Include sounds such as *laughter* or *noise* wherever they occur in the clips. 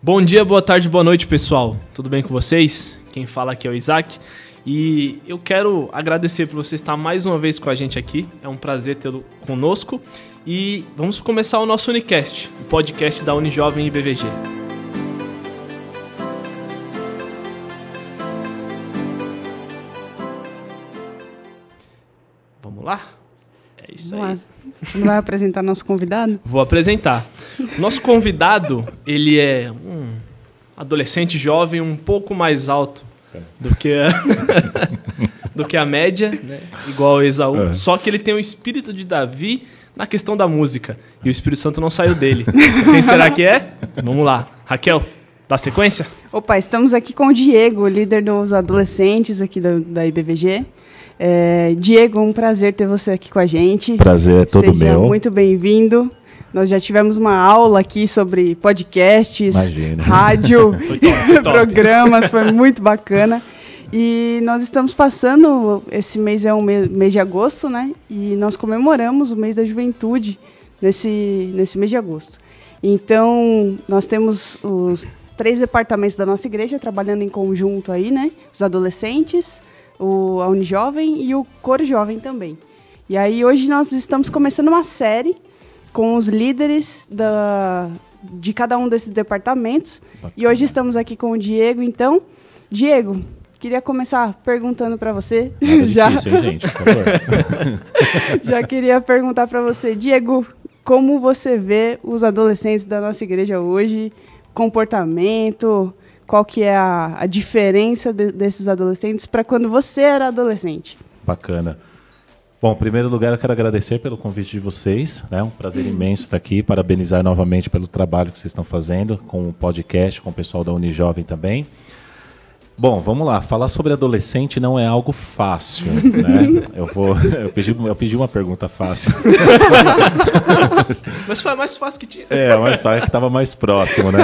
Bom dia, boa tarde, boa noite, pessoal. Tudo bem com vocês? Quem fala aqui é o Isaac. E eu quero agradecer por você estar mais uma vez com a gente aqui. É um prazer tê-lo conosco. E vamos começar o nosso Unicast, o podcast da Unijovem e BVG. É isso aí. Vamos lá. Você não vai apresentar nosso convidado? Vou apresentar. Nosso convidado, ele é um adolescente jovem um pouco mais alto do que a, *laughs* do que a média, né? igual o Esaú. É. Só que ele tem o espírito de Davi na questão da música. E o Espírito Santo não saiu dele. Quem será que é? Vamos lá. Raquel, dá sequência? Opa, estamos aqui com o Diego, líder dos adolescentes aqui da, da IBVG. É, Diego, um prazer ter você aqui com a gente. Prazer é todo Seja meu. muito bem-vindo. Nós já tivemos uma aula aqui sobre podcasts, Imagina. *laughs* Foi rádio, top, foi top. programas, foi muito bacana. E nós estamos passando, esse mês é um mês de agosto, né? E nós comemoramos o mês da juventude nesse, nesse mês de agosto. Então, nós temos os três departamentos da nossa igreja trabalhando em conjunto aí, né? Os adolescentes, o, a Unijovem e o Coro Jovem também. E aí, hoje nós estamos começando uma série com os líderes da, de cada um desses departamentos. E hoje estamos aqui com o Diego. Então, Diego, queria começar perguntando para você. Nada *laughs* já, difícil, hein, gente? Por favor. *laughs* já queria perguntar para você, Diego, como você vê os adolescentes da nossa igreja hoje? Comportamento? Qual que é a, a diferença de- desses adolescentes para quando você era adolescente? Bacana. Bom, em primeiro lugar, eu quero agradecer pelo convite de vocês. É um prazer *laughs* imenso estar aqui. Parabenizar novamente pelo trabalho que vocês estão fazendo com o podcast, com o pessoal da Unijovem também. Bom, vamos lá. Falar sobre adolescente não é algo fácil, *laughs* né? Eu vou, eu pedi, eu pedi uma pergunta fácil. *laughs* Mas foi a mais fácil que tinha. É, mas vai que estava mais próximo, né?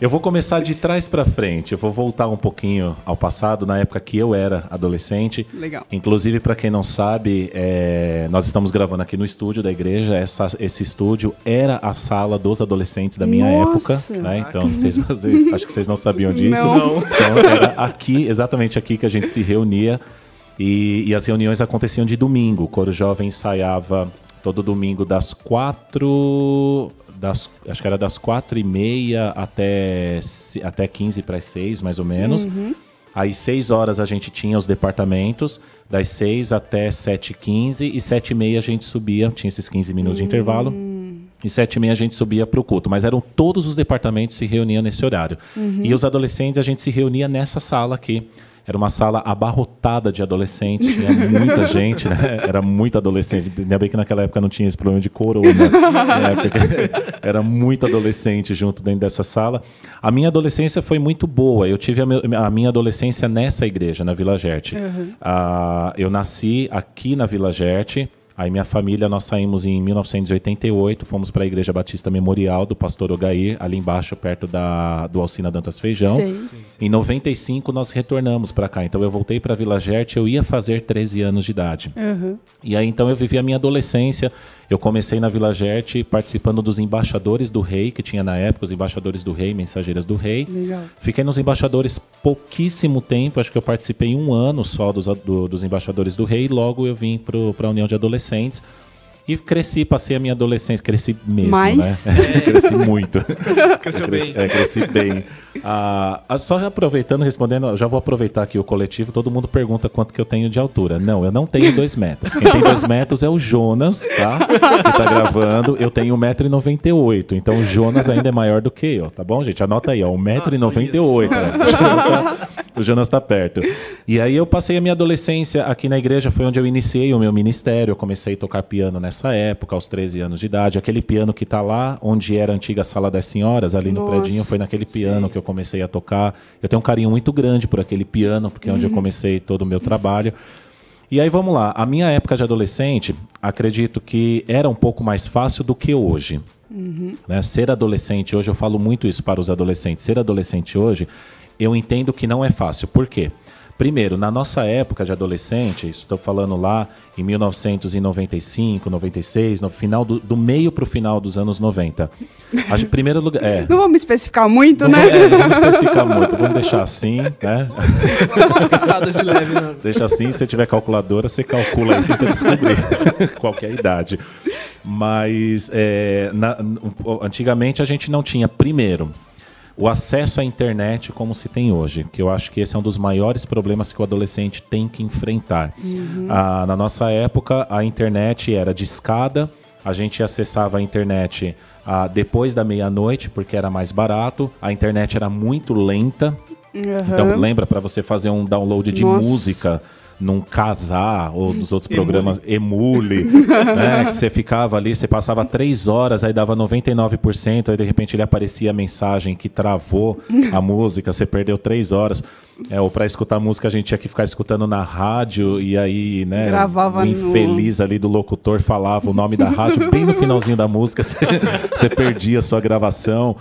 Eu vou começar de trás para frente. Eu vou voltar um pouquinho ao passado, na época que eu era adolescente. Legal. Inclusive, para quem não sabe, é, nós estamos gravando aqui no estúdio da igreja. Essa- esse estúdio era a sala dos adolescentes da minha Nossa! época, né? Então, se vocês, acho que vocês não sabiam disso. Não. Então, era aqui, exatamente aqui que a gente se reunia. E, e as reuniões aconteciam de domingo. O Coro Jovem ensaiava todo domingo das quatro. Das, acho que era das quatro e meia até, até 15 para as seis, mais ou menos. Às 6 horas a gente tinha os departamentos, das 6 até 7h15 e 7 e meia a gente subia, tinha esses 15 minutos de intervalo. E sete e meia a gente subia para o culto, mas eram todos os departamentos se reuniam nesse horário. E os adolescentes a gente se reunia nessa sala aqui. Era uma sala abarrotada de adolescentes, tinha muita *laughs* gente, né? Era muito adolescente. Ainda bem que naquela época não tinha esse problema de corona. né? *laughs* porque Era muito adolescente junto dentro dessa sala. A minha adolescência foi muito boa. Eu tive a, minha adolescência nessa igreja, na Vila Gerte. Ah, eu nasci aqui na Vila Gerte. Aí minha família, nós saímos em 1988, fomos para a Igreja Batista Memorial do Pastor Ogair, ali embaixo, perto da, do Alcina Dantas Feijão. Sei. Em 95 nós retornamos para cá. Então eu voltei para Vila Gerte, eu ia fazer 13 anos de idade. Uhum. E aí então eu vivi a minha adolescência. Eu comecei na Vila Gerte participando dos embaixadores do rei, que tinha na época os embaixadores do rei, mensageiras do rei. Legal. Fiquei nos embaixadores pouquíssimo tempo, acho que eu participei um ano só dos, do- dos embaixadores do rei, e logo eu vim para a União de Adolescentes. E cresci, passei a minha adolescência, cresci mesmo, Mais? né? *laughs* cresci muito. Cresceu cresci, bem. É, cresci bem. Ah, ah, só aproveitando, respondendo, já vou aproveitar aqui o coletivo, todo mundo pergunta quanto que eu tenho de altura. Não, eu não tenho dois metros. Quem tem dois metros é o Jonas, tá? Que tá gravando. Eu tenho 1,98m, então o Jonas ainda é maior do que eu, tá bom, gente? Anota aí, ó, 1,98m. né? O Jonas tá- O Jonas tá perto. E aí eu passei a minha adolescência aqui na igreja, foi onde eu iniciei o meu ministério. Eu comecei a tocar piano nessa época, aos 13 anos de idade. Aquele piano que tá lá, onde era a antiga Sala das Senhoras, ali no Nossa, predinho, foi naquele piano que eu comecei a tocar. Eu tenho um carinho muito grande por aquele piano, porque é onde eu comecei todo o meu trabalho. E aí vamos lá, a minha época de adolescente, acredito que era um pouco mais fácil do que hoje. Né? Ser adolescente hoje, eu falo muito isso para os adolescentes. Ser adolescente hoje, eu entendo que não é fácil. Por quê? Primeiro, na nossa época de adolescente, estou falando lá em 1995, 96, no final do, do meio para o final dos anos 90. A gente, primeiro lugar, é, Não vamos especificar muito, não, né? é, não vamos especificar muito, vamos deixar assim, né? Pensadas de leve, né? Deixa assim, se tiver calculadora, você calcula aí, tenta descobrir *laughs* qualquer idade. Mas é, na- antigamente a gente não tinha, primeiro, o acesso à internet como se tem hoje, que eu acho que esse é um dos maiores problemas que o adolescente tem que enfrentar. Ah, na nossa época, a internet era de escada, a gente acessava a internet ah, depois da meia-noite, porque era mais barato, a internet era muito lenta, então lembra para você fazer um download de Nossa. música num casar ou dos outros programas Emule, *laughs* né? Que você ficava ali, você passava três horas, aí dava 99%, aí de repente ele aparecia a mensagem que travou a *laughs* música, você perdeu três horas. É, ou para escutar música a gente tinha que ficar escutando na rádio e aí, né? Gravava o no- infeliz ali do locutor falava o nome da rádio bem no finalzinho da música, *laughs* você, você perdia a sua gravação.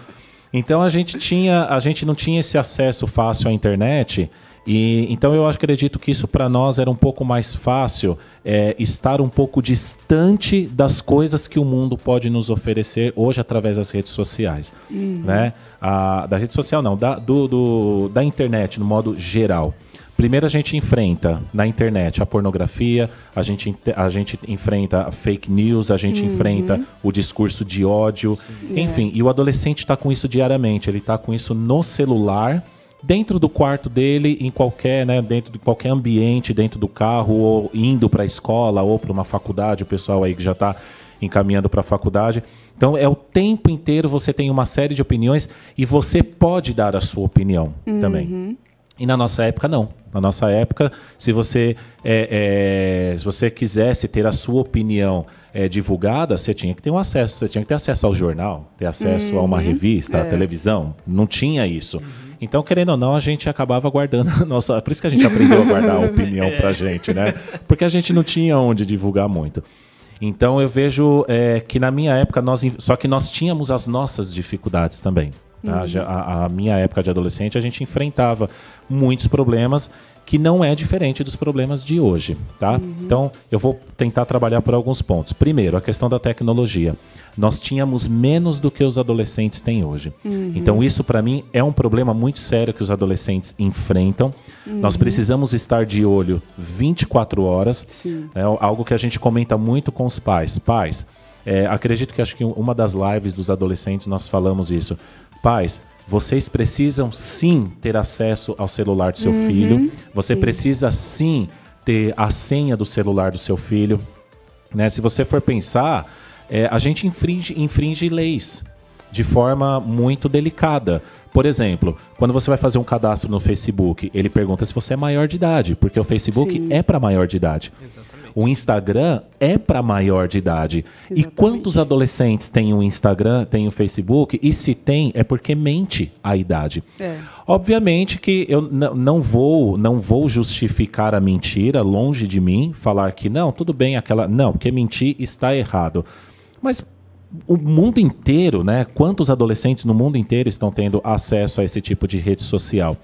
Então a gente tinha, a gente não tinha esse acesso fácil à internet. E então eu acredito que isso para nós era um pouco mais fácil é, estar um pouco distante das coisas que o mundo pode nos oferecer hoje através das redes sociais, né? A, da rede social não, da, do, do- da internet no modo geral. Primeiro a gente enfrenta na internet a pornografia, a gente, a gente enfrenta a fake news, a gente enfrenta o discurso de ódio, enfim, e o adolescente está com isso diariamente, ele está com isso no celular, dentro do quarto dele, em qualquer, né, dentro de qualquer ambiente, dentro do carro, ou indo para a escola ou para uma faculdade, o pessoal aí que já está encaminhando para a faculdade. Então é o tempo inteiro você tem uma série de opiniões e você pode dar a sua opinião também. E na nossa época, não. Na nossa época, se você, é, é, se você quisesse ter a sua opinião é, divulgada, você tinha que ter um acesso. Você tinha que ter acesso ao jornal, ter acesso a uma revista, à televisão. Não tinha isso. Então, querendo ou não, a gente acabava guardando a nossa. Por isso que a gente aprendeu a guardar a *laughs* opinião pra gente, né? Porque a gente não tinha onde divulgar muito. Então eu vejo é, que na minha época nós só que nós tínhamos as nossas dificuldades também. tá? Já- A, a minha época de adolescente a gente enfrentava muitos problemas que não é diferente dos problemas de hoje, tá? Então eu vou tentar trabalhar por alguns pontos. Primeiro, a questão da tecnologia. Nós tínhamos menos do que os adolescentes têm hoje. Então isso para mim é um problema muito sério que os adolescentes enfrentam. Nós precisamos estar de olho 24 horas. Sim. É algo que a gente comenta muito com os pais. Pais, é, acredito que acho que uma das lives dos adolescentes nós falamos isso. Pais, vocês precisam sim ter acesso ao celular do seu filho. Você precisa sim ter a senha do celular do seu filho. Né? Se você for pensar, é, a gente infringe, infringe leis de forma muito delicada. Por exemplo, quando você vai fazer um cadastro no Facebook, ele pergunta se você é maior de idade, porque o Facebook Sim. é para maior de idade. Exatamente. O Instagram é para maior de idade. E Exatamente. quantos adolescentes têm o Instagram, têm o Facebook? E se tem, é porque mente a idade. É. Obviamente que eu não vou, não vou justificar a mentira, longe de mim, falar que não, tudo bem aquela, não, porque mentir está errado. Mas o mundo inteiro, né? Quantos adolescentes no mundo inteiro estão tendo acesso a esse tipo de rede social?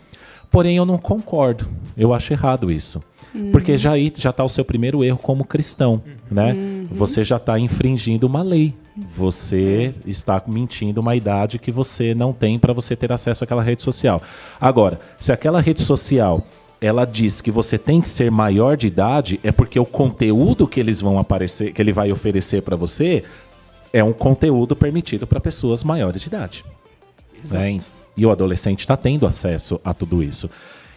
Porém, eu não concordo. Eu acho errado isso. Porque já já está o seu primeiro erro como cristão, né? Você já está infringindo uma lei. Você está mentindo uma idade que você não tem para você ter acesso àquela rede social. Agora, se aquela rede social ela diz que você tem que ser maior de idade, é porque o conteúdo que eles vão aparecer, que ele vai oferecer para você, é um conteúdo permitido para pessoas maiores de idade. né? E o adolescente está tendo acesso a tudo isso.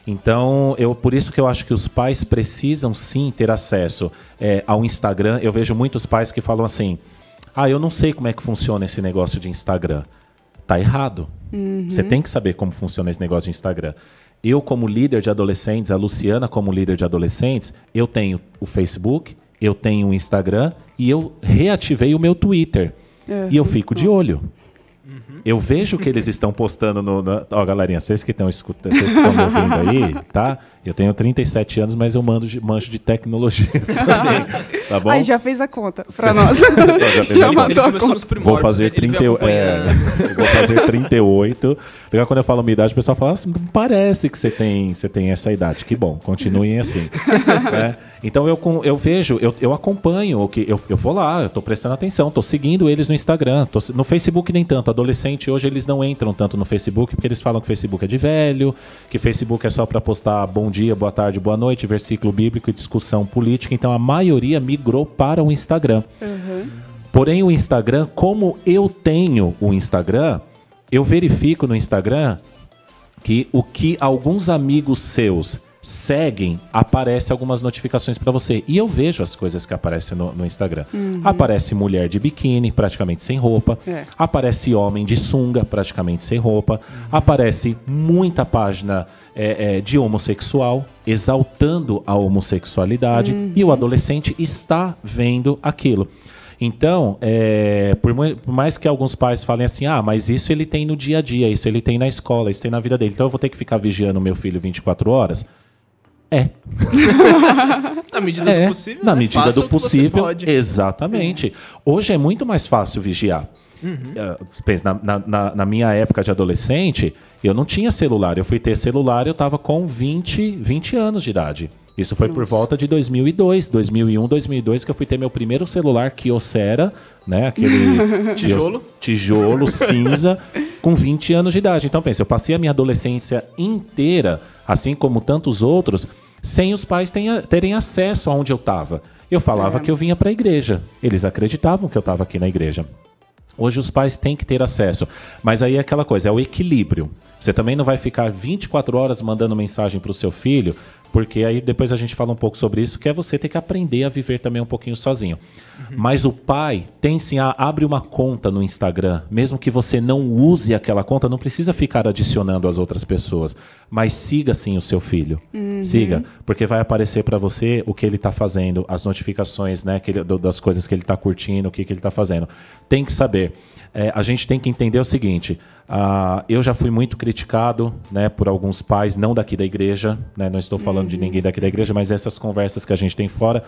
Então, eu, por isso que eu acho que os pais precisam sim ter acesso é, ao Instagram. Eu vejo muitos pais que falam assim: ah, eu não sei como é que funciona esse negócio de Instagram. Tá errado. Você tem que saber como funciona esse negócio de Instagram. Eu, como líder de adolescentes, a Luciana, como líder de adolescentes, eu tenho o Facebook, eu tenho o Instagram e eu reativei o meu Twitter. E eu fico de olho. Eu vejo que eles estão postando no. na- Ó, galerinha, vocês que estão escutando, vocês que estão me ouvindo aí, *laughs* tá? Eu tenho 37 anos, mas eu mando de, manjo de tecnologia *laughs* também. Tá bom? Aí já fez a conta pra nós. *laughs* já fez já a conta. a conta. Vou fazer, ele veio 30, é, vou fazer 38. Legal quando eu falo minha idade, o pessoal fala assim, parece que você tem, você tem essa idade. Que bom, continuem assim. né? Então eu, eu vejo, eu, eu acompanho, o que eu, eu vou lá, eu tô prestando atenção, tô seguindo eles no Instagram, tô no Facebook nem tanto. Adolescente hoje eles não entram tanto no Facebook porque eles falam que Facebook é de velho, que Facebook é só para postar bom dia, boa tarde, boa noite, versículo bíblico e discussão política. Então a maioria migrou para o Instagram. Porém, o Instagram, como eu tenho o Instagram, eu verifico no Instagram que o que alguns amigos seus seguem, aparece algumas notificações para você. E eu vejo as coisas que aparecem no, no Instagram. Aparece mulher de biquíni, praticamente sem roupa. É. Aparece homem de sunga, praticamente sem roupa. Aparece muita página é, é, de homossexual, exaltando a homossexualidade. E o adolescente está vendo aquilo. Então, é, por, mais que alguns pais falem assim, ah, mas isso ele tem no dia a dia, isso ele tem na escola, isso tem na vida dele, então eu vou ter que ficar vigiando o meu filho 24 horas? É, *laughs* Na medida é, do possível. na né? medida Faça do possível, exatamente. Hoje é muito mais fácil vigiar. Eh, pensa, na, na- na minha época de adolescente, eu não tinha celular. Eu fui ter celular, eu estava com 20, 20 anos de idade. Isso foi por volta de 2002, 2001, 2002, que eu fui ter meu primeiro celular Kyocera, né? Aquele *laughs* Tijolo. tijolo cinza, *laughs* com 20 anos de idade. Então, pensa, eu passei a minha adolescência inteira, assim como tantos outros, sem os pais tenha- terem acesso aonde eu estava. Eu falava É. que eu vinha para a igreja. Eles acreditavam que eu estava aqui na igreja. Hoje os pais têm que ter acesso. Mas aí é aquela coisa, é o equilíbrio. Você também não vai ficar 24 horas mandando mensagem para o seu filho, porque aí depois a gente fala um pouco sobre isso, que é você ter que aprender a viver também um pouquinho sozinho. Mas o pai tem sim, a, abre uma conta no Instagram, mesmo que você não use aquela conta, não precisa ficar adicionando as outras pessoas, mas siga sim o seu filho. Siga, porque vai aparecer para você o que ele está fazendo, as notificações, né, ele- das coisas que ele está curtindo, o que, que ele está fazendo. Tem que saber. É, a gente tem que entender o seguinte: ah, eu já fui muito criticado né, por alguns pais, não daqui da igreja, né, não estou falando de ninguém daqui da igreja, mas essas conversas que a gente tem fora.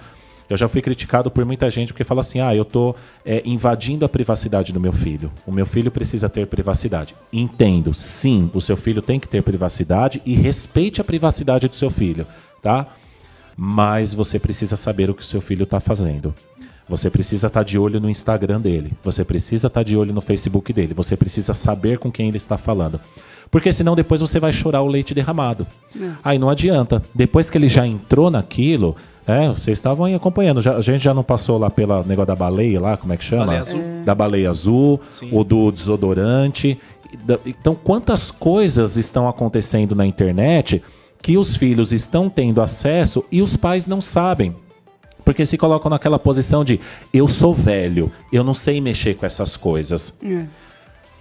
Eu já fui criticado por muita gente porque fala assim: ah, eu estou invadindo a privacidade do meu filho. O meu filho precisa ter privacidade. Entendo, sim, o seu filho tem que ter privacidade e respeite a privacidade do seu filho, tá? Mas você precisa saber o que o seu filho está fazendo. Você precisa estar de olho no Instagram dele. Você precisa estar de olho no Facebook dele. Você precisa saber com quem ele está falando. Porque senão depois você vai chorar o leite derramado. Aí não adianta. Depois que ele já entrou naquilo, é, vocês estavam aí acompanhando. Já- a gente já não passou lá pela negócio da baleia lá, como é que chama? Baleia azul. Da baleia azul, Sim. o do desodorante. Então, quantas coisas estão acontecendo na internet que os filhos estão tendo acesso e os pais não sabem? Porque se colocam naquela posição de eu sou velho, eu não sei mexer com essas coisas. É.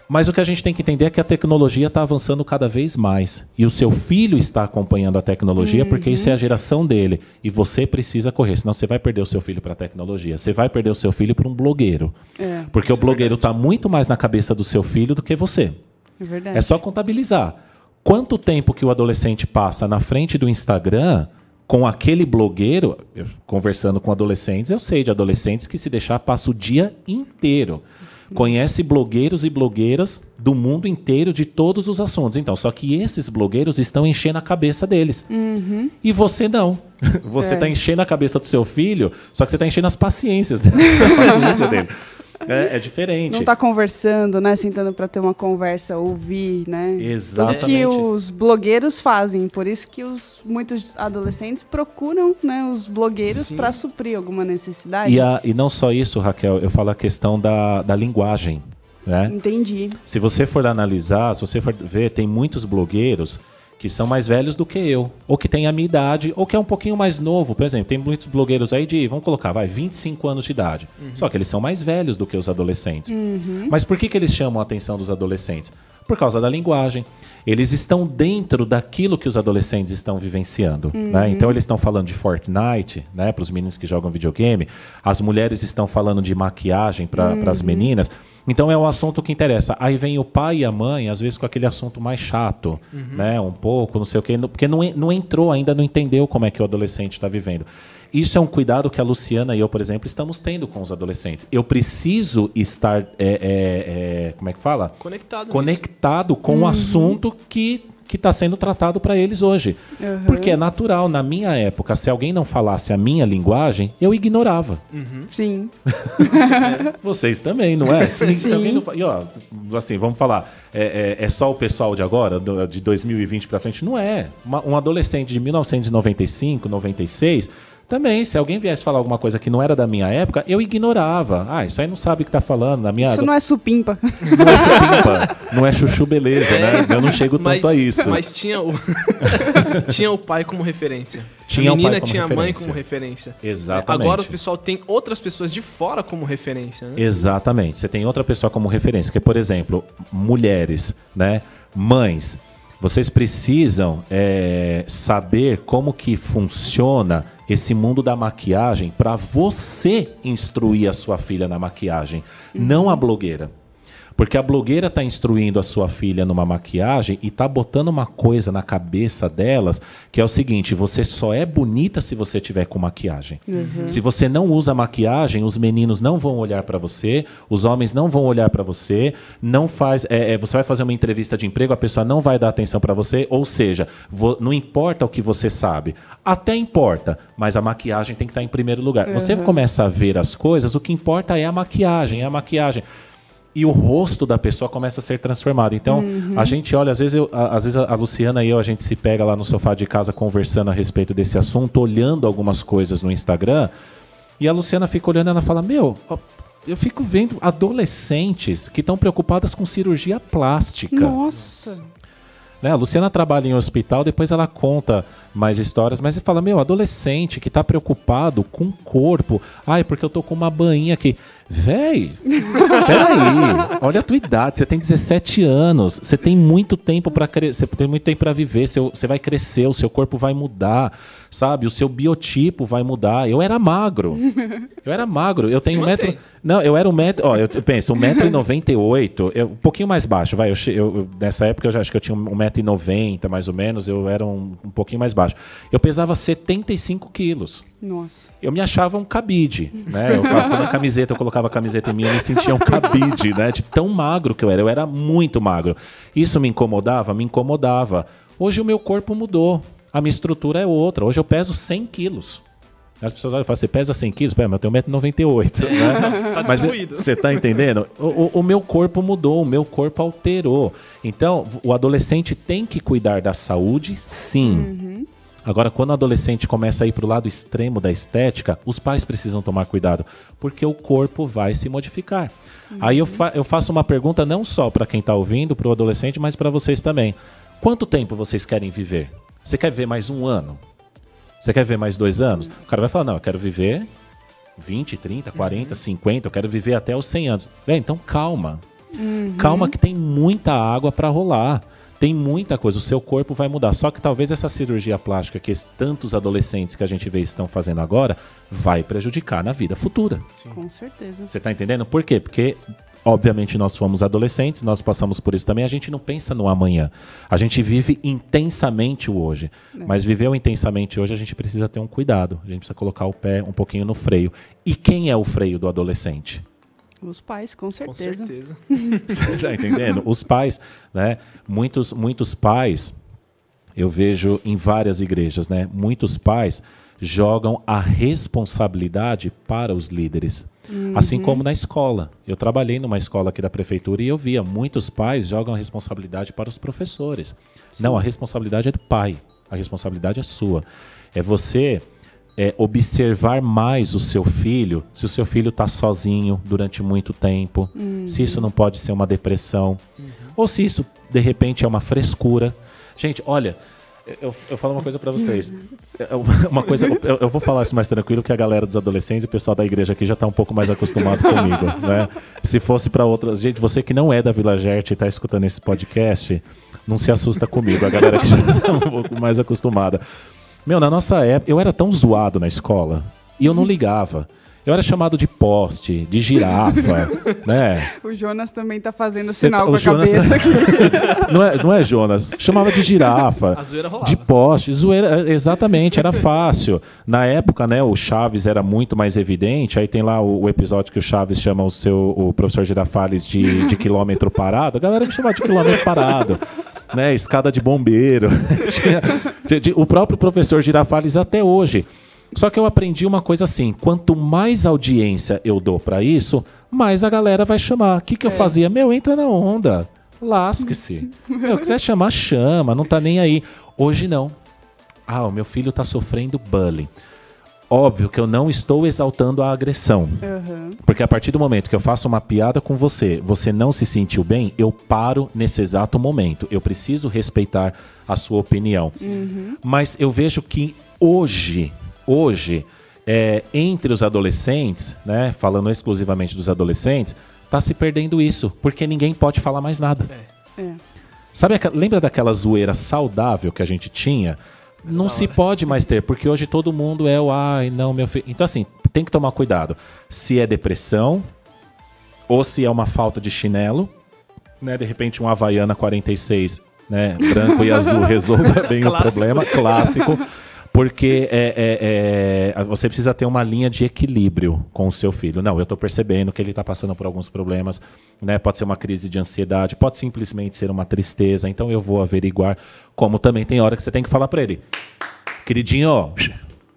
Mas o que a gente tem que entender é que a tecnologia está avançando cada vez mais. E o seu filho está acompanhando a tecnologia porque isso é a geração dele. E você precisa correr, senão você vai perder o seu filho para a tecnologia. Você vai perder o seu filho para um blogueiro. É. Porque o blogueiro está muito mais na cabeça do seu filho do que você. É verdade. É só contabilizar. Quanto tempo que o adolescente passa na frente do Instagram com aquele blogueiro, eu, conversando com adolescentes, eu sei de adolescentes que se deixar passa o dia inteiro. Conhece blogueiros e blogueiras do mundo inteiro de todos os assuntos. Então, só que esses blogueiros estão enchendo a cabeça deles. E você não. *laughs* Você É. está enchendo a cabeça do seu filho, só que você está enchendo as paciências, dele. *laughs* a paciência dele. É, é diferente. Não tá conversando, né? Sentando pra ter uma conversa, ouvir, né? Exatamente. O que os blogueiros fazem. Por isso que os, muitos adolescentes procuram né, os blogueiros pra suprir alguma necessidade. E, a- e não só isso, Raquel, eu falo a questão da, da linguagem. Né? Entendi. Se você for analisar, se você for ver, tem muitos blogueiros que são mais velhos do que eu, ou que têm a minha idade, ou que é um pouquinho mais novo. Por exemplo, tem muitos blogueiros aí de, vamos colocar, vai, 25 anos de idade. Só que eles são mais velhos do que os adolescentes. Mas por que, que eles chamam a atenção dos adolescentes? Por causa da linguagem. Eles estão dentro daquilo que os adolescentes estão vivenciando. né? Então eles estão falando de Fortnite, né, para os meninos que jogam videogame. As mulheres estão falando de maquiagem para as meninas. Então é o assunto que interessa. Aí vem o pai e a mãe, às vezes com aquele assunto mais chato, né? Um pouco, não sei o quê, porque não, não entrou, ainda não entendeu como é que o adolescente está vivendo. Isso é um cuidado que a Luciana e eu, por exemplo, estamos tendo com os adolescentes. Eu preciso estar, é, é, é, como é que fala? Conectado. nisso. Conectado com o assunto que que está sendo tratado para eles hoje. Uhum. Porque é natural, na minha época, se alguém não falasse a minha linguagem, eu ignorava. Sim. *laughs* Vocês também, não é? Se, se Sim. alguém não e ó, assim, vamos falar, é, é- é só o pessoal de agora, do- de 2020 para frente? Não é. Uma- um adolescente de 1995, 96, também, se alguém viesse falar alguma coisa que não era da minha época, eu ignorava. Ah, isso aí não sabe o que tá falando. Na minha Isso não é supimpa. não é supimpa, não é chuchu beleza, né? Eu não chego tanto mas, a isso. Mas tinha o, *laughs* tinha o pai como referência. Tinha a o pai menina como tinha a mãe referência. como referência. Exatamente. Agora o pessoal tem outras pessoas de fora como referência, né? Exatamente. Você tem outra pessoa como referência, que, por exemplo, mulheres, né? Mães. Vocês precisam é, saber como que funciona esse mundo da maquiagem para você instruir a sua filha na maquiagem, não a blogueira. Porque a blogueira está instruindo a sua filha numa maquiagem e está botando uma coisa na cabeça delas que é o seguinte: você só é bonita se você tiver com maquiagem. Se você não usa maquiagem, os meninos não vão olhar para você, os homens não vão olhar para você, não faz, é, é, você vai fazer uma entrevista de emprego, a pessoa não vai dar atenção para você, ou seja, vo- não importa o que você sabe, até importa, mas a maquiagem tem que estar em primeiro lugar. Você começa a ver as coisas, o que importa é a maquiagem, é a maquiagem e o rosto da pessoa começa a ser transformado. Então, a gente olha, às vezes, eu, a- às vezes a Luciana e eu, a gente se pega lá no sofá de casa conversando a respeito desse assunto, olhando algumas coisas no Instagram, e a Luciana fica olhando e ela fala: Meu, eu fico vendo adolescentes que estão preocupadas com cirurgia plástica. Nossa. Né? A Luciana trabalha em hospital, depois ela conta mais histórias, mas ele fala, meu, adolescente que tá preocupado com o corpo. Ai, porque eu tô com uma bainha aqui. Véi, peraí, olha a tua idade, você tem 17 anos, você tem muito tempo para crescer, você tem muito tempo para viver, seu- você vai crescer, o seu corpo vai mudar, sabe? O seu biotipo vai mudar. Eu era magro. Eu era magro, eu tenho um metro... Não, eu era um metro. Ó, eu eu penso, um metro e noventa e oito, eu- um pouquinho mais baixo, vai. Eu, eu- nessa época eu já acho que eu tinha um metro e noventa, mais ou menos. Eu era um, um pouquinho mais baixo. Eu pesava 75 quilos. Nossa. Eu me achava um cabide, né? Eu, quando a camiseta, eu colocava a camiseta em mim, eu me sentia um cabide, né? De tão magro que eu era. Eu era muito magro. Isso me incomodava? Me incomodava. Hoje o meu corpo mudou. A minha estrutura é outra. Hoje eu peso 100 quilos. As pessoas olham e falam, você pesa 100 quilos? Pera, mas eu tenho 1,98m, né? *laughs* Tá Mas você tá entendendo? O, o- o meu corpo mudou, o meu corpo alterou. Então, o adolescente tem que cuidar da saúde, sim. Agora, quando o adolescente começa a ir para o lado extremo da estética, os pais precisam tomar cuidado, porque o corpo vai se modificar. Aí eu, fa- eu faço uma pergunta não só para quem está ouvindo, para o adolescente, mas para vocês também. Quanto tempo vocês querem viver? Você quer ver mais um ano? Você quer ver mais dois anos? O cara vai falar, não, eu quero viver 20, 30, 40, 50, eu quero viver até os 100 anos. Bem, então calma. Calma que tem muita água para rolar. Tem muita coisa, o seu corpo vai mudar. Só que talvez essa cirurgia plástica que tantos adolescentes que a gente vê estão fazendo agora vai prejudicar na vida futura. Com certeza. Você tá entendendo? Por quê? Porque, obviamente, nós fomos adolescentes, nós passamos por isso também, a gente não pensa no amanhã. A gente vive intensamente o hoje. Mas viver o intensamente hoje, a gente precisa ter um cuidado. A gente precisa colocar o pé um pouquinho no freio. E quem é o freio do adolescente? Os pais, com Com certeza. certeza. Você tá entendendo? Os pais, né? Muitos, muitos pais, eu vejo em várias igrejas, né? Muitos pais jogam a responsabilidade para os líderes. Assim como na escola. Eu trabalhei numa escola aqui da prefeitura e eu via muitos pais jogam a responsabilidade para os professores. Não, a responsabilidade é do pai. A responsabilidade é sua. É você é, observar mais o seu filho, se o seu filho está sozinho durante muito tempo, se isso não pode ser uma depressão, ou se isso de repente é uma frescura. Gente, olha, eu, eu falo uma coisa para vocês. É, Uma coisa, eu, eu vou falar isso mais tranquilo que a galera dos adolescentes e o pessoal da igreja aqui já está um pouco mais acostumado comigo, *laughs* né? Se fosse para outras, gente, você que não é da Vila Gerte e está escutando esse podcast, não se assusta comigo, a galera que já está um pouco mais acostumada. Meu, na nossa época, eu era tão zoado na escola e eu não ligava. Eu era chamado de poste, de girafa, *laughs* né? O Jonas também tá fazendo Cê sinal tá- com a Jonas- cabeça aqui. *laughs* Não é, não é Jonas? Chamava de girafa. A zoeira rolava. De poste, zoeira, é, exatamente, era fácil. Na época, né, o Chaves era muito mais evidente. Aí tem lá o, o episódio que o Chaves chama o seu o professor Girafales de, de quilômetro parado. A galera me chamava de quilômetro parado. Né, escada de bombeiro. *laughs* O próprio professor Girafales até hoje. Só que eu aprendi uma coisa assim: quanto mais audiência eu dou pra isso, mais a galera vai chamar. O que, que eu fazia? Meu, entra na onda. Lasque-se. *laughs* Meu, quiser chamar, chama, não tá nem aí. Hoje não. Ah, o meu filho tá sofrendo bullying. Óbvio que eu não estou exaltando a agressão. Aham. Porque a partir do momento que eu faço uma piada com você, você não se sentiu bem, eu paro nesse exato momento. Eu preciso respeitar a sua opinião. Mas eu vejo que hoje, hoje, é, entre os adolescentes, né, falando exclusivamente dos adolescentes, tá se perdendo isso, porque ninguém pode falar mais nada. É. Sabe, aquela- lembra daquela zoeira saudável que a gente tinha? Não se pode mais ter, porque hoje todo mundo é o ai, não, meu filho. Então, assim, tem que tomar cuidado. Se é depressão, ou se é uma falta de chinelo, né? De repente, um Havaiana 46, né? Branco e azul *laughs* resolva bem o problema, clássico. Porque é, é- é, você precisa ter uma linha de equilíbrio com o seu filho. Não, eu estou percebendo que ele está passando por alguns problemas, né? Pode ser uma crise de ansiedade, pode simplesmente ser uma tristeza. Então eu vou averiguar. Como também tem hora que você tem que falar para ele, queridinho, ó,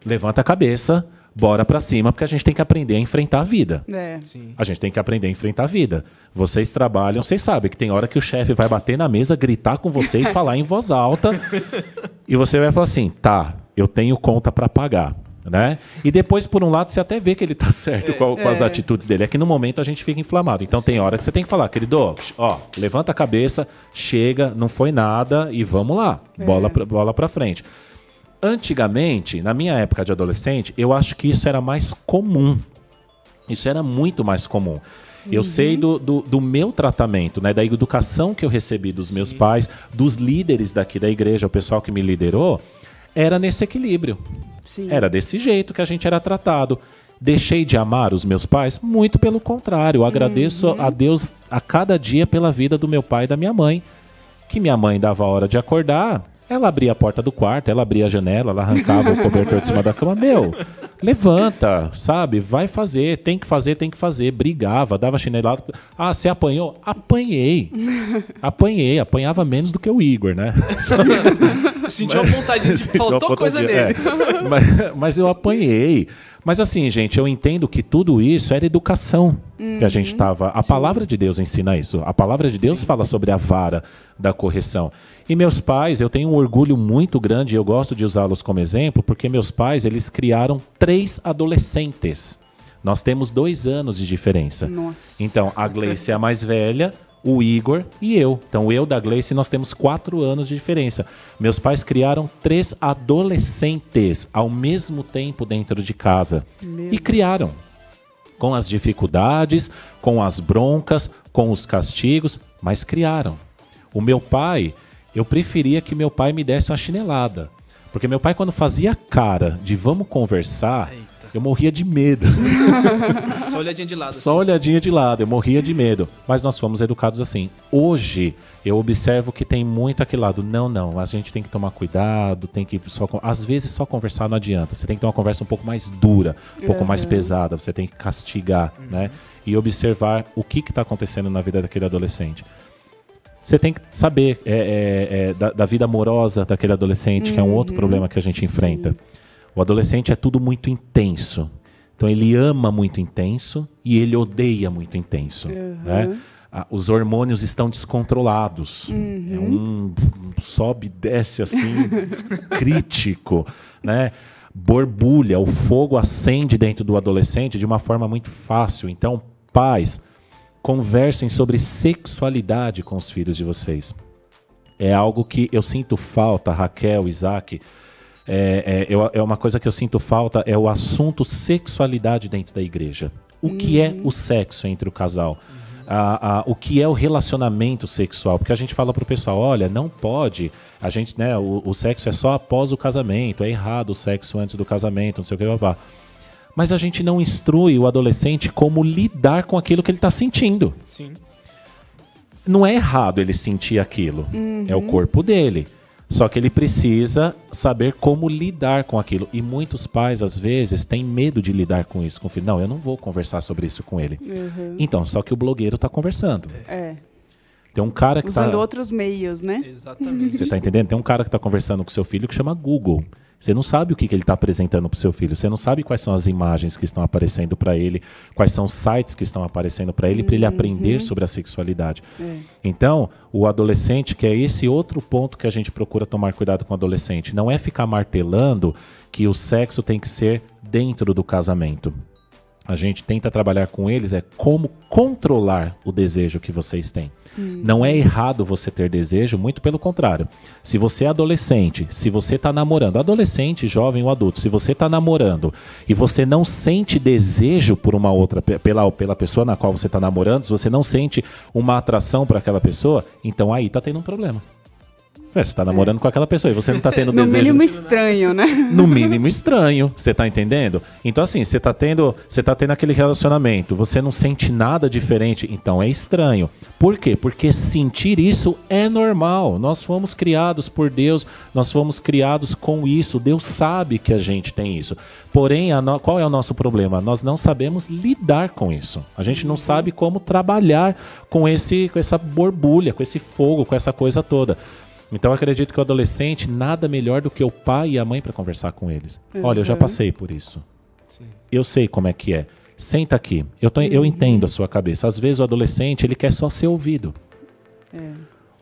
levanta a cabeça, bora para cima, porque a gente tem que aprender a enfrentar a vida. É. Sim. A gente tem que aprender a enfrentar a vida. Vocês trabalham, vocês sabem que tem hora que o chefe vai bater na mesa, gritar com você e *laughs* falar em voz alta. e você vai falar assim: tá, eu tenho conta para pagar. Né? E depois, por um lado, você até vê que ele tá *laughs* certo com, a- com as É. atitudes dele. É que no momento a gente fica inflamado. Então tem hora que você tem que falar, querido, ó, levanta a cabeça, chega, não foi nada e vamos lá. Bola, pra, bola pra frente. Antigamente, na minha época de adolescente, eu acho que isso era mais comum. Isso era muito mais comum. Eu sei do, do, do meu tratamento, né, da educação que eu recebi dos meus pais, dos líderes daqui da igreja, o pessoal que me liderou, era nesse equilíbrio. Sim. Era desse jeito que a gente era tratado. Deixei de amar os meus pais? Muito pelo contrário. Eu agradeço a Deus a cada dia pela vida do meu pai e da minha mãe. Que minha mãe dava a hora de acordar, ela abria a porta do quarto, ela abria a janela, ela arrancava o cobertor de cima da cama. Meu, levanta, sabe? Vai fazer, tem que fazer, tem que fazer. Brigava, dava chinelada. Ah, você apanhou? Apanhei. *laughs* Apanhei, apanhava menos do que o Igor, né? *laughs* Sentiu a vontade de *laughs* faltou coisa nele. é. mas, mas eu apanhei. Mas assim, gente, eu entendo que tudo isso era educação que a gente estava. A palavra de Deus ensina isso. A palavra de Deus fala sobre a vara da correção. E meus pais, eu tenho um orgulho muito grande, e eu gosto de usá-los como exemplo, porque meus pais, eles criaram três adolescentes. Nós temos dois anos de diferença. Nossa. Então, a Gleice é a mais velha, o Igor e eu. Então, eu da Gleice, nós temos quatro anos de diferença. Meus pais criaram três adolescentes ao mesmo tempo dentro de casa. Meu e criaram. Com as dificuldades, com as broncas, com os castigos, mas criaram. O meu pai, eu preferia que meu pai me desse uma chinelada. Porque meu pai, quando fazia cara de vamos conversar, Eita. Eu morria de medo. *laughs* Só olhadinha de lado. Só olhadinha de lado, eu morria de medo. Mas nós fomos educados assim. Hoje, eu observo que tem muito aquele lado. Não, não, a gente tem que tomar cuidado, tem que só. Às vezes só conversar não adianta. Você tem que ter uma conversa um pouco mais dura, um pouco mais pesada, você tem que castigar, né? E observar o que está acontecendo na vida daquele adolescente. Você tem que saber é, é, é, da, da vida amorosa daquele adolescente, que é um outro problema que a gente enfrenta. O adolescente é tudo muito intenso. Então ele ama muito intenso e ele odeia muito intenso. né? Ah, Os hormônios estão descontrolados. É um, um sobe e desce assim, *laughs* crítico. Né? Borbulha, o fogo acende dentro do adolescente de uma forma muito fácil. Então, pais, conversem sobre sexualidade com os filhos de vocês. É algo que eu sinto falta, Raquel, Isaac. É, é, eu- é uma coisa que eu sinto falta é o assunto sexualidade dentro da igreja. O que é o sexo entre o casal? A- a- o que é o relacionamento sexual? Porque a gente fala pro pessoal, olha, não pode, a gente, né, o, o sexo é só após o casamento, é errado o sexo antes do casamento, não sei o que, blá. Mas a gente não instrui o adolescente como lidar com aquilo que ele está sentindo. Sim. Não é errado ele sentir aquilo. É o corpo dele. Só que ele precisa saber como lidar com aquilo. E muitos pais, às vezes, têm medo de lidar com isso com o filho. Não, eu não vou conversar sobre isso com ele. Uhum. Então, só que o blogueiro está conversando. É. Tem um cara que Usando tá. outros meios, né? Exatamente. Você tá entendendo? Tem um cara que tá conversando com seu filho que chama Google. Você não sabe o que, que ele está apresentando para o seu filho. Você não sabe quais são as imagens que estão aparecendo para ele, quais são os sites que estão aparecendo para ele, para ele aprender sobre a sexualidade. É. Então, o adolescente, que é esse outro ponto que a gente procura tomar cuidado com o adolescente, não é ficar martelando que o sexo tem que ser dentro do casamento. A gente tenta trabalhar com eles é como controlar o desejo que vocês têm. Não é errado você ter desejo, muito pelo contrário. Se você é adolescente, se você está namorando, adolescente, jovem ou adulto, se você está namorando e você não sente desejo por uma outra, pe- pela, pela pessoa na qual você está namorando, se você não sente uma atração para aquela pessoa, então aí tá tendo um problema. Ué, você tá namorando com aquela pessoa e você não tá tendo *laughs* No desejo mínimo estranho, né? *laughs* no mínimo estranho, você tá entendendo? Então assim, você tá tendo, você tá tendo aquele relacionamento, você não sente nada diferente, então é estranho. Por quê? Porque sentir isso é normal. Nós fomos criados por Deus, nós fomos criados com isso. Deus sabe que a gente tem isso. Porém, no- qual é o nosso problema? Nós não sabemos lidar com isso. A gente não sabe como trabalhar com esse com essa borbulha, com esse fogo, com essa coisa toda. Então eu acredito que o adolescente nada melhor do que o pai e a mãe para conversar com eles. Olha, eu já Uhum. passei por isso. Sim. Eu sei como é que é. Senta aqui. Eu, tô- eu entendo a sua cabeça. Às vezes o adolescente ele quer só ser ouvido.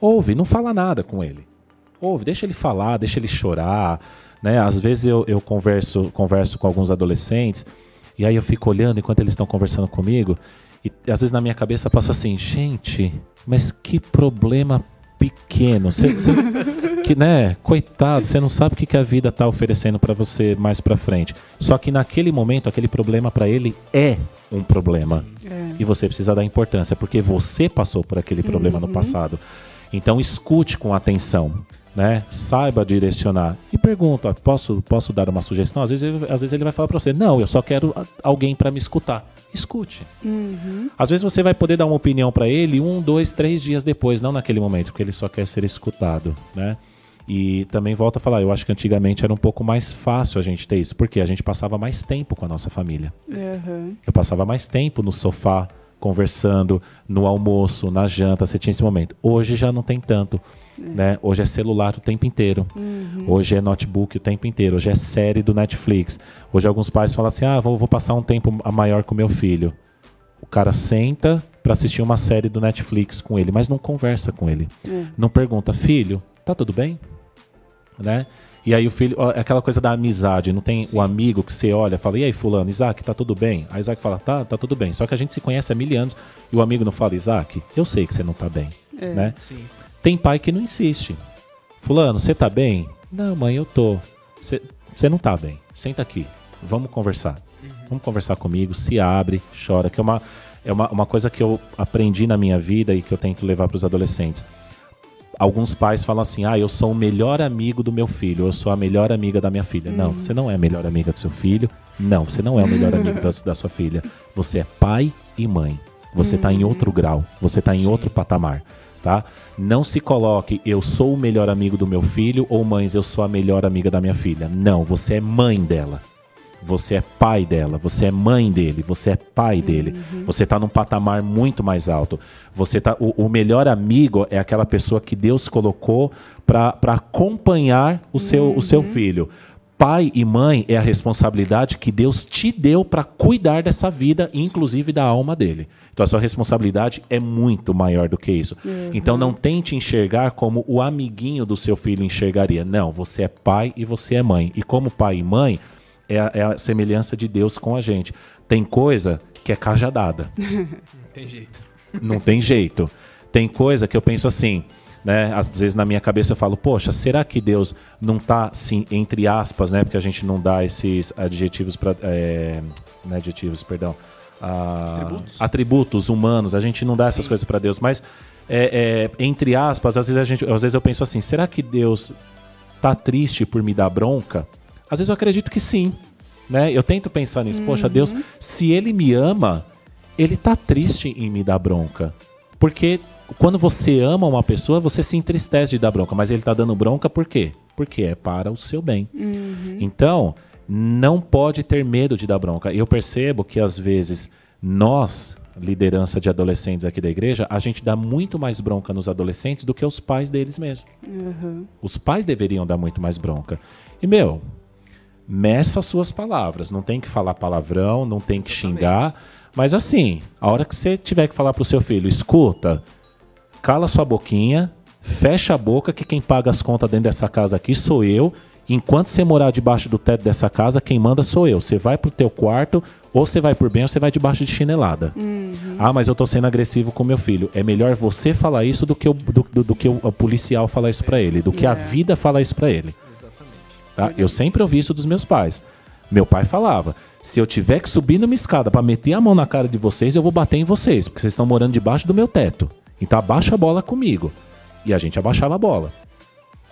Ouve, não fala nada com ele. Ouve, deixa ele falar, deixa ele chorar. Né? Às vezes eu, eu converso, converso com alguns adolescentes e aí eu fico olhando enquanto eles estão conversando comigo e às vezes na minha cabeça passa assim, gente, mas que problema pequeno. Cê, cê- *laughs* que, né, coitado, você não sabe o que, que a vida está oferecendo para você mais para frente. Só que naquele momento, aquele problema para ele é um problema. É. E você precisa dar importância, porque você passou por aquele problema no passado. Então escute com atenção, né? Saiba direcionar e pergunta, posso posso dar uma sugestão? Às vezes, ele- às vezes ele vai falar para você, não, eu só quero alguém para me escutar. Escute. Às vezes você vai poder dar uma opinião para ele um, dois, três dias depois, não naquele momento, porque ele só quer ser escutado, né? E também volto a falar, eu acho que antigamente era um pouco mais fácil a gente ter isso, porque a gente passava mais tempo com a nossa família. Uhum. Eu passava mais tempo no sofá, conversando, no almoço, na janta, você tinha esse momento. Hoje já não tem tanto. Né? Hoje é celular o tempo inteiro. Hoje é notebook o tempo inteiro. Hoje é série do Netflix. Hoje alguns pais falam assim: ah, vou, vou passar um tempo a maior com meu filho. O cara senta para assistir uma série do Netflix com ele, mas não conversa com ele. Não pergunta, filho, tá tudo bem? Né? E aí o filho, ó, é aquela coisa da amizade, não tem o amigo que você olha e fala, e aí fulano, Isaac, tá tudo bem? Aí Isaac fala, tá, tá tudo bem. Só que a gente se conhece há mil anos e o amigo não fala, Isaac, eu sei que você não tá bem. Né? Sim. Tem pai que não insiste. Fulano, você tá bem? Não, mãe, eu tô. Você não tá bem. Senta aqui. Vamos conversar. Vamos conversar comigo. Se abre, chora. Que é uma, é uma, uma coisa que eu aprendi na minha vida e que eu tento levar para os adolescentes. Alguns pais falam assim: ah, eu sou o melhor amigo do meu filho, eu sou a melhor amiga da minha filha. Não, você não é a melhor amiga do seu filho. Não, você não é o melhor amigo da, *laughs* da sua filha. Você é pai e mãe. Você está em outro grau. Você está em outro patamar. Tá? Não se coloque, eu sou o melhor amigo do meu filho, ou mães, eu sou a melhor amiga da minha filha. Não, você é mãe dela. Você é pai dela, você é mãe dele, você é pai dele. Você tá num patamar muito mais alto. Você tá o, o melhor amigo é aquela pessoa que Deus colocou para acompanhar o seu, o seu filho. Pai e mãe é a responsabilidade que Deus te deu para cuidar dessa vida, inclusive da alma dele. Então a sua responsabilidade é muito maior do que isso. Então não tente enxergar como o amiguinho do seu filho enxergaria. Não, você é pai e você é mãe. E como pai e mãe, é a, é a semelhança de Deus com a gente. Tem coisa que é cajadada. Não tem jeito. Não tem jeito. Tem coisa que eu penso assim, né? Às vezes na minha cabeça eu falo, poxa, será que Deus não tá, assim, entre aspas, né? Porque a gente não dá esses adjetivos para, é, não é adjetivos, perdão, ah, Atributos? atributos humanos. A gente não dá essas Sim. coisas para Deus, mas é, é, entre aspas, às vezes a gente, às vezes eu penso assim, será que Deus tá triste por me dar bronca? Às vezes eu acredito que sim. Né? Eu tento pensar nisso. Poxa, Deus, se Ele me ama, Ele tá triste em me dar bronca. Porque quando você ama uma pessoa, você se entristece de dar bronca. Mas Ele tá dando bronca por quê? Porque é para o seu bem. Então, não pode ter medo de dar bronca. Eu percebo que às vezes nós, liderança de adolescentes aqui da igreja, a gente dá muito mais bronca nos adolescentes do que os pais deles mesmos. Uhum. Os pais deveriam dar muito mais bronca. E, meu, meça as suas palavras. Não tem que falar palavrão, não tem que Exatamente. xingar. Mas assim, a hora que você tiver que falar pro seu filho, escuta, cala sua boquinha, fecha a boca que quem paga as contas dentro dessa casa aqui sou eu. Enquanto você morar debaixo do teto dessa casa, quem manda sou eu. Você vai pro teu quarto, ou você vai por bem, ou você vai debaixo de chinelada. Ah, mas eu tô sendo agressivo com meu filho. É melhor você falar isso do que o, do, do- do que o, o policial falar isso pra ele, do que a É. vida falar isso pra ele. Exatamente. Tá? Eu sempre ouvi isso dos meus pais. Meu pai falava: se eu tiver que subir numa escada pra meter a mão na cara de vocês, eu vou bater em vocês, porque vocês estão morando debaixo do meu teto. Então abaixa a bola comigo. E a gente abaixava a bola.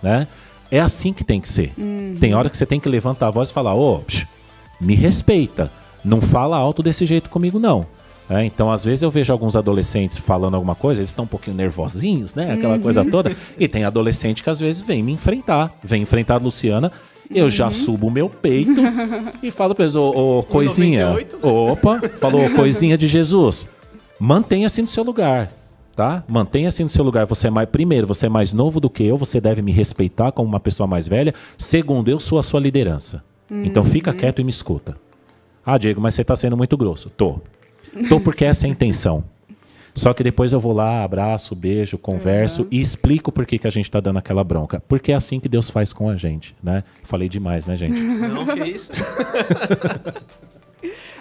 Né? É assim que tem que ser. Tem hora que você tem que levantar a voz e falar: ô, me respeita. Não fala alto desse jeito comigo, não. É, então, às vezes eu vejo alguns adolescentes falando alguma coisa, eles estão um pouquinho nervosinhos, né? Aquela coisa toda. E tem adolescente que às vezes vem me enfrentar, vem enfrentar a Luciana. Eu já subo o meu peito *laughs* e falo pra eles, ô, ô coisinha. 1,98, né? Opa, falou, "Ô, coisinha de Jesus. Mantenha-se no seu lugar, tá? Mantenha-se no seu lugar. Você é mais, primeiro, você é mais novo do que eu, você deve me respeitar como uma pessoa mais velha. Segundo, eu sou a sua liderança. Então fica quieto e me escuta. Ah, Diego, mas você tá sendo muito grosso. Tô. Tô porque essa é a intenção. Só que depois eu vou lá, abraço, beijo, converso e explico por que, que a gente tá dando aquela bronca. Porque é assim que Deus faz com a gente, né? Falei demais, né, gente? Não, que isso? *laughs*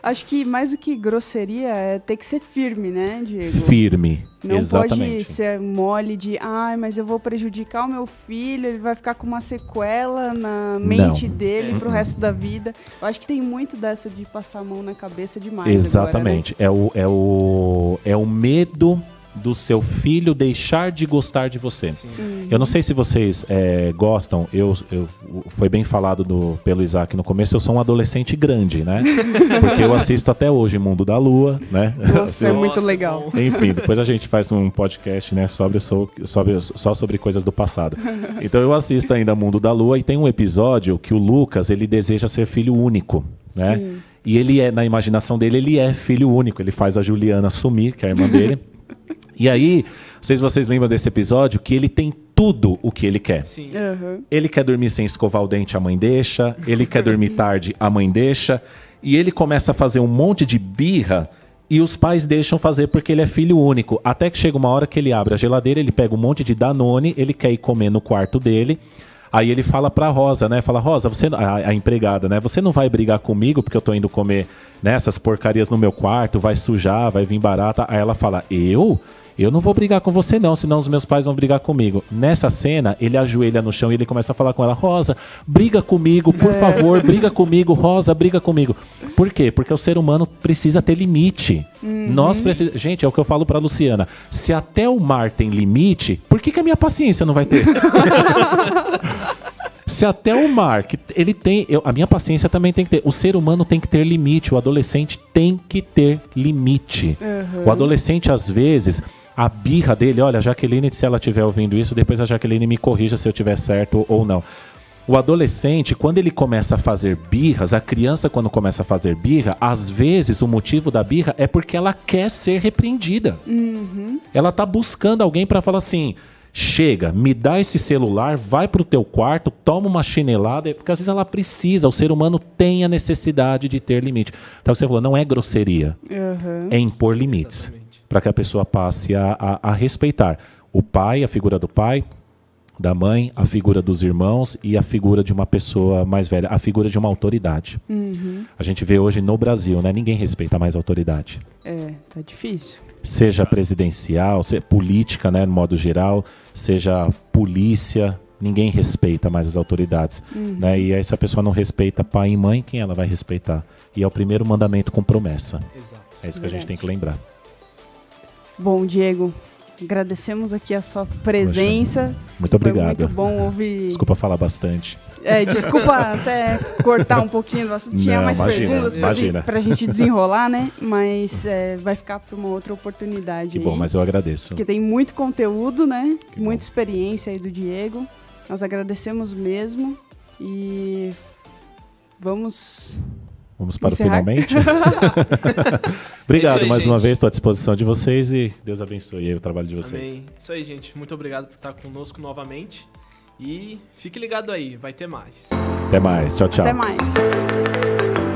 Acho que mais do que grosseria é ter que ser firme, né, Diego? Firme. Não Exatamente. pode ser mole de, ai, mas eu vou prejudicar o meu filho, ele vai ficar com uma sequela na mente dele pro resto da vida. Eu acho que tem muito dessa de passar a mão na cabeça demais. Exatamente. É, o, é, o, é o medo do seu filho deixar de gostar de você. Sim. Eu não sei se vocês é, gostam, eu, eu- foi bem falado do- pelo Isaac no começo, eu sou um adolescente grande, né? *laughs* Porque eu assisto até hoje Mundo da Lua, né? Nossa, é muito Nossa, legal. Enfim, depois a gente faz um podcast, né, sobre, so- sobre- só sobre coisas do passado. Então eu assisto ainda Mundo da Lua e tem um episódio que o Lucas, ele deseja ser filho único, né? Sim. E ele é, na imaginação dele, ele é filho único. Ele faz a Juliana sumir, que é a irmã dele. *laughs* E aí, não sei se vocês lembram desse episódio, que ele tem tudo o que ele quer. Sim. Aham. Ele quer dormir sem escovar o dente, a mãe deixa. Ele quer dormir *laughs* tarde, a mãe deixa. E ele começa a fazer um monte de birra e os pais deixam fazer porque ele é filho único. Até que chega uma hora que ele abre a geladeira, ele pega um monte de Danone, ele quer ir comer no quarto dele. Aí ele fala pra Rosa, né? Fala, Rosa, você, a, a empregada, né? Você não vai brigar comigo porque eu tô indo comer né, essas porcarias no meu quarto, vai sujar, vai vir barata. Aí ela fala, eu? Eu não vou brigar com você não, senão os meus pais vão brigar comigo. Nessa cena, ele ajoelha no chão e ele começa a falar com ela, Rosa, briga comigo, por favor, briga comigo, Rosa, briga comigo. Por quê? Porque o ser humano precisa ter limite. Nós precisamos... Gente, é o que eu falo pra Luciana. Se até o mar tem limite, por que, que a minha paciência não vai ter? *laughs* Se até o mar, que ele tem. eu- a minha paciência também tem que ter. O ser humano tem que ter limite. O adolescente tem que ter limite. O adolescente, às vezes, a birra dele, olha, a Jaqueline, se ela estiver ouvindo isso, depois a Jaqueline me corrija se eu tiver certo ou não. O adolescente, quando ele começa a fazer birras, a criança, quando começa a fazer birra, às vezes o motivo da birra é porque ela quer ser repreendida. Ela tá buscando alguém para falar assim: chega, me dá esse celular, vai pro teu quarto, toma uma chinelada, porque às vezes ela precisa, o ser humano tem a necessidade de ter limite. Então você falou, não é grosseria, Aham. é impor limites para que a pessoa passe a, a- a respeitar o pai, a figura do pai, da mãe, a figura dos irmãos e a figura de uma pessoa mais velha, a figura de uma autoridade. A gente vê hoje no Brasil, né? Ninguém respeita mais a autoridade É, tá difícil. seja presidencial, se, política, né, no modo geral, seja polícia, ninguém respeita mais as autoridades, né? E aí se a pessoa não respeita pai e mãe, quem ela vai respeitar? E é o primeiro mandamento com promessa. Exato. É isso que a gente Verdade. tem que lembrar. Bom, Diego, agradecemos aqui a sua presença. Muito obrigado. Foi muito bom ouvir. Desculpa falar bastante. É, desculpa até cortar um pouquinho do assunto. Tinha Não, mais imagina, perguntas pra, imagina. gente, pra gente desenrolar, né? Mas é, vai ficar para uma outra oportunidade. Que aí, bom, mas eu agradeço. Porque tem muito conteúdo, né? Que Muita bom. experiência aí do Diego. Nós agradecemos mesmo. E vamos. Vamos para Encerrar? o finalmente? *laughs* *laughs* É Obrigado isso aí, mais uma gente. vez, estou à disposição de vocês e Deus abençoe aí o trabalho de vocês. Amém. Isso aí, gente. Muito obrigado por estar conosco novamente. E fique ligado aí, vai ter mais. Até mais, tchau, tchau. Até mais.